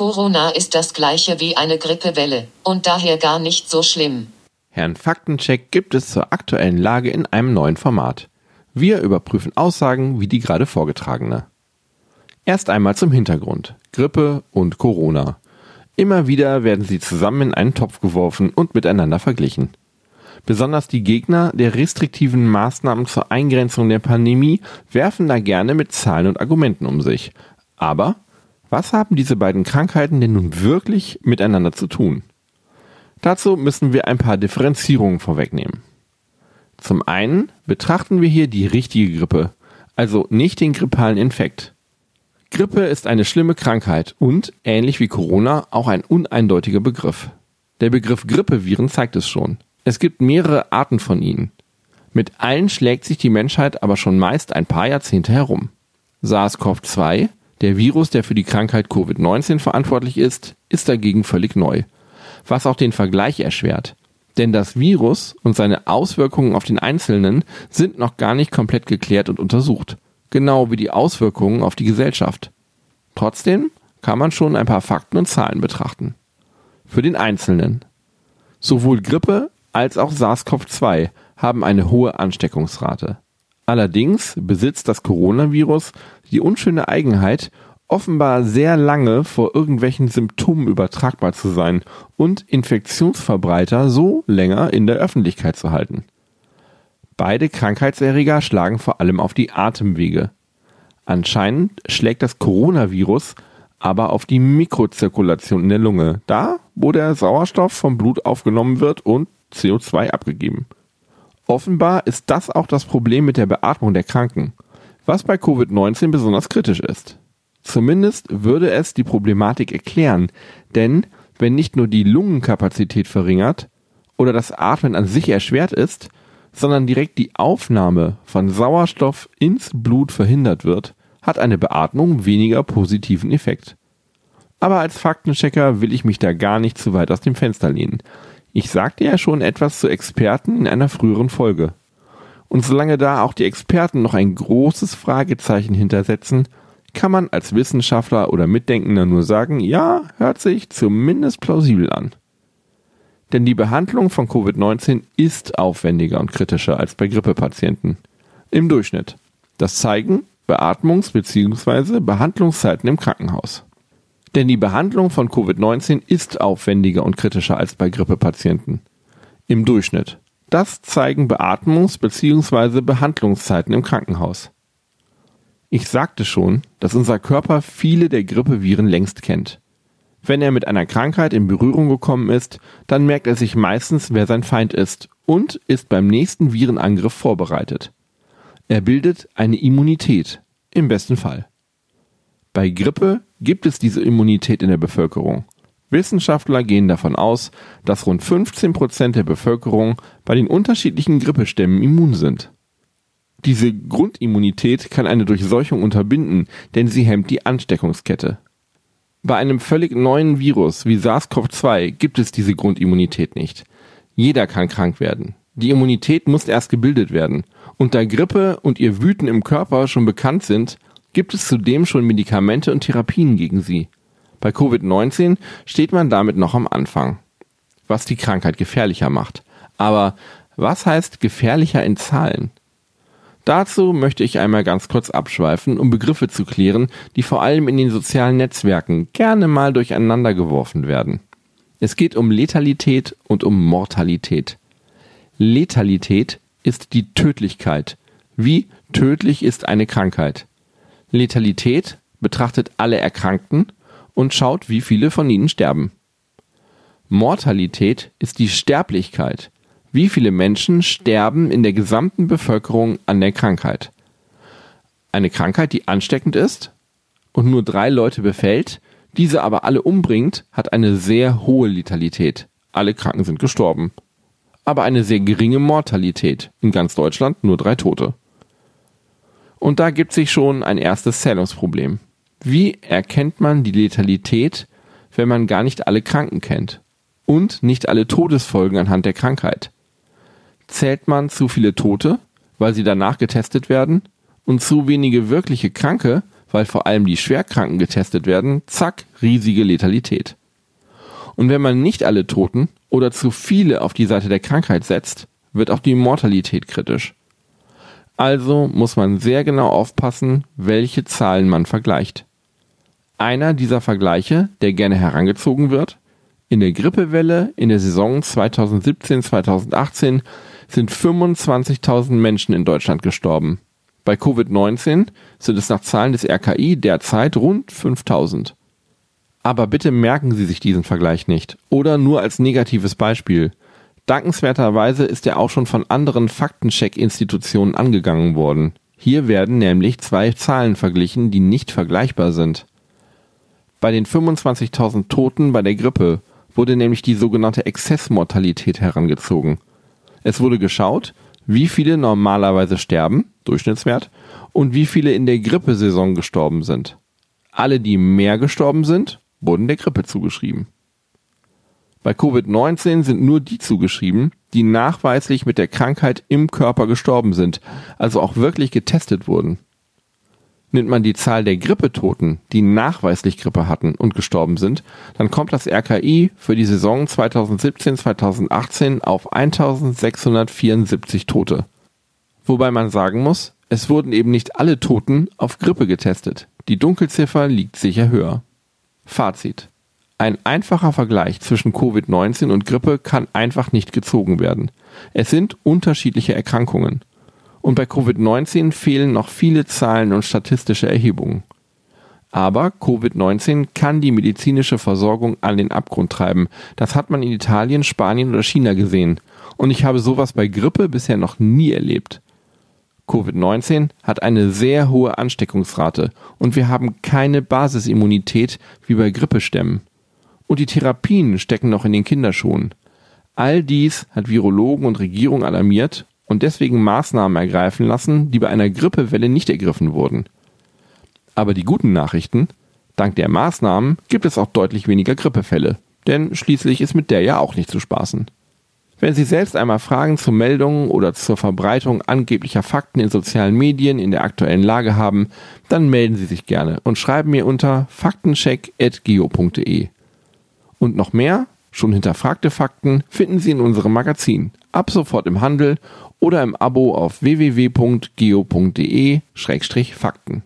Corona ist das gleiche wie eine Grippewelle und daher gar nicht so schlimm. Herrn Faktencheck gibt es zur aktuellen Lage in einem neuen Format. Wir überprüfen Aussagen wie die gerade vorgetragene. Erst einmal zum Hintergrund. Grippe und Corona. Immer wieder werden sie zusammen in einen Topf geworfen und miteinander verglichen. Besonders die Gegner der restriktiven Maßnahmen zur Eingrenzung der Pandemie werfen da gerne mit Zahlen und Argumenten um sich. Aber was haben diese beiden Krankheiten denn nun wirklich miteinander zu tun? Dazu müssen wir ein paar Differenzierungen vorwegnehmen. Zum einen betrachten wir hier die richtige Grippe, also nicht den grippalen Infekt. Grippe ist eine schlimme Krankheit und, ähnlich wie Corona, auch ein uneindeutiger Begriff. Der Begriff Grippeviren zeigt es schon. Es gibt mehrere Arten von ihnen. Mit allen schlägt sich die Menschheit aber schon meist ein paar Jahrzehnte herum. SARS-CoV-2, der Virus, der für die Krankheit Covid-19 verantwortlich ist, ist dagegen völlig neu, was auch den Vergleich erschwert. Denn das Virus und seine Auswirkungen auf den Einzelnen sind noch gar nicht komplett geklärt und untersucht, genau wie die Auswirkungen auf die Gesellschaft. Trotzdem kann man schon ein paar Fakten und Zahlen betrachten. Für den Einzelnen. Sowohl Grippe als auch SARS-CoV-2 haben eine hohe Ansteckungsrate. Allerdings besitzt das Coronavirus die unschöne Eigenheit, offenbar sehr lange vor irgendwelchen Symptomen übertragbar zu sein und Infektionsverbreiter so länger in der Öffentlichkeit zu halten. Beide Krankheitserreger schlagen vor allem auf die Atemwege. Anscheinend schlägt das Coronavirus aber auf die Mikrozirkulation in der Lunge, da wo der Sauerstoff vom Blut aufgenommen wird und CO2 abgegeben. Offenbar ist das auch das Problem mit der Beatmung der Kranken, was bei Covid-19 besonders kritisch ist. Zumindest würde es die Problematik erklären, denn wenn nicht nur die Lungenkapazität verringert oder das Atmen an sich erschwert ist, sondern direkt die Aufnahme von Sauerstoff ins Blut verhindert wird, hat eine Beatmung weniger positiven Effekt. Aber als Faktenchecker will ich mich da gar nicht zu weit aus dem Fenster lehnen. Ich sagte ja schon etwas zu Experten in einer früheren Folge. Und solange da auch die Experten noch ein großes Fragezeichen hintersetzen, kann man als Wissenschaftler oder Mitdenkender nur sagen, ja, hört sich zumindest plausibel an. Denn die Behandlung von Covid-19 ist aufwendiger und kritischer als bei Grippepatienten. Im Durchschnitt. Das zeigen Beatmungs- bzw. Behandlungszeiten im Krankenhaus. Denn die Behandlung von Covid-19 ist aufwendiger und kritischer als bei Grippepatienten. Im Durchschnitt. Das zeigen Beatmungs- bzw. Behandlungszeiten im Krankenhaus. Ich sagte schon, dass unser Körper viele der Grippeviren längst kennt. Wenn er mit einer Krankheit in Berührung gekommen ist, dann merkt er sich meistens, wer sein Feind ist und ist beim nächsten Virenangriff vorbereitet. Er bildet eine Immunität, im besten Fall. Bei Grippe gibt es diese Immunität in der Bevölkerung. Wissenschaftler gehen davon aus, dass rund 15 Prozent der Bevölkerung bei den unterschiedlichen Grippestämmen immun sind. Diese Grundimmunität kann eine Durchseuchung unterbinden, denn sie hemmt die Ansteckungskette. Bei einem völlig neuen Virus wie SARS-CoV-2 gibt es diese Grundimmunität nicht. Jeder kann krank werden. Die Immunität muss erst gebildet werden. Und da Grippe und ihr Wüten im Körper schon bekannt sind, gibt es zudem schon Medikamente und Therapien gegen sie. Bei Covid-19 steht man damit noch am Anfang, was die Krankheit gefährlicher macht. Aber was heißt gefährlicher in Zahlen? Dazu möchte ich einmal ganz kurz abschweifen, um Begriffe zu klären, die vor allem in den sozialen Netzwerken gerne mal durcheinander geworfen werden. Es geht um Letalität und um Mortalität. Letalität ist die Tödlichkeit. Wie tödlich ist eine Krankheit? Letalität betrachtet alle Erkrankten und schaut, wie viele von ihnen sterben. Mortalität ist die Sterblichkeit. Wie viele Menschen sterben in der gesamten Bevölkerung an der Krankheit? Eine Krankheit, die ansteckend ist und nur drei Leute befällt, diese aber alle umbringt, hat eine sehr hohe Letalität. Alle Kranken sind gestorben. Aber eine sehr geringe Mortalität. In ganz Deutschland nur drei Tote. Und da gibt sich schon ein erstes Zählungsproblem. Wie erkennt man die Letalität, wenn man gar nicht alle Kranken kennt? Und nicht alle Todesfolgen anhand der Krankheit? zählt man zu viele Tote, weil sie danach getestet werden, und zu wenige wirkliche Kranke, weil vor allem die Schwerkranken getestet werden, zack, riesige Letalität. Und wenn man nicht alle Toten oder zu viele auf die Seite der Krankheit setzt, wird auch die Mortalität kritisch. Also muss man sehr genau aufpassen, welche Zahlen man vergleicht. Einer dieser Vergleiche, der gerne herangezogen wird, in der Grippewelle in der Saison 2017-2018 sind 25.000 Menschen in Deutschland gestorben. Bei Covid-19 sind es nach Zahlen des RKI derzeit rund 5000. Aber bitte merken Sie sich diesen Vergleich nicht oder nur als negatives Beispiel. Dankenswerterweise ist er auch schon von anderen Faktencheck-Institutionen angegangen worden. Hier werden nämlich zwei Zahlen verglichen, die nicht vergleichbar sind. Bei den 25.000 Toten bei der Grippe wurde nämlich die sogenannte Exzessmortalität herangezogen. Es wurde geschaut, wie viele normalerweise sterben, Durchschnittswert, und wie viele in der Grippesaison gestorben sind. Alle, die mehr gestorben sind, wurden der Grippe zugeschrieben. Bei Covid-19 sind nur die zugeschrieben, die nachweislich mit der Krankheit im Körper gestorben sind, also auch wirklich getestet wurden. Nimmt man die Zahl der Grippetoten, die nachweislich Grippe hatten und gestorben sind, dann kommt das RKI für die Saison 2017-2018 auf 1674 Tote. Wobei man sagen muss, es wurden eben nicht alle Toten auf Grippe getestet. Die Dunkelziffer liegt sicher höher. Fazit. Ein einfacher Vergleich zwischen Covid-19 und Grippe kann einfach nicht gezogen werden. Es sind unterschiedliche Erkrankungen. Und bei Covid-19 fehlen noch viele Zahlen und statistische Erhebungen. Aber Covid-19 kann die medizinische Versorgung an den Abgrund treiben. Das hat man in Italien, Spanien oder China gesehen. Und ich habe sowas bei Grippe bisher noch nie erlebt. Covid-19 hat eine sehr hohe Ansteckungsrate und wir haben keine Basisimmunität wie bei Grippestämmen. Und die Therapien stecken noch in den Kinderschuhen. All dies hat Virologen und Regierung alarmiert und deswegen Maßnahmen ergreifen lassen, die bei einer Grippewelle nicht ergriffen wurden. Aber die guten Nachrichten, dank der Maßnahmen gibt es auch deutlich weniger Grippefälle, denn schließlich ist mit der ja auch nicht zu spaßen. Wenn Sie selbst einmal Fragen zu Meldungen oder zur Verbreitung angeblicher Fakten in sozialen Medien in der aktuellen Lage haben, dann melden Sie sich gerne und schreiben mir unter faktencheck.geo.de. Und noch mehr, schon hinterfragte Fakten, finden Sie in unserem Magazin, ab sofort im Handel oder im Abo auf www.geo.de-fakten.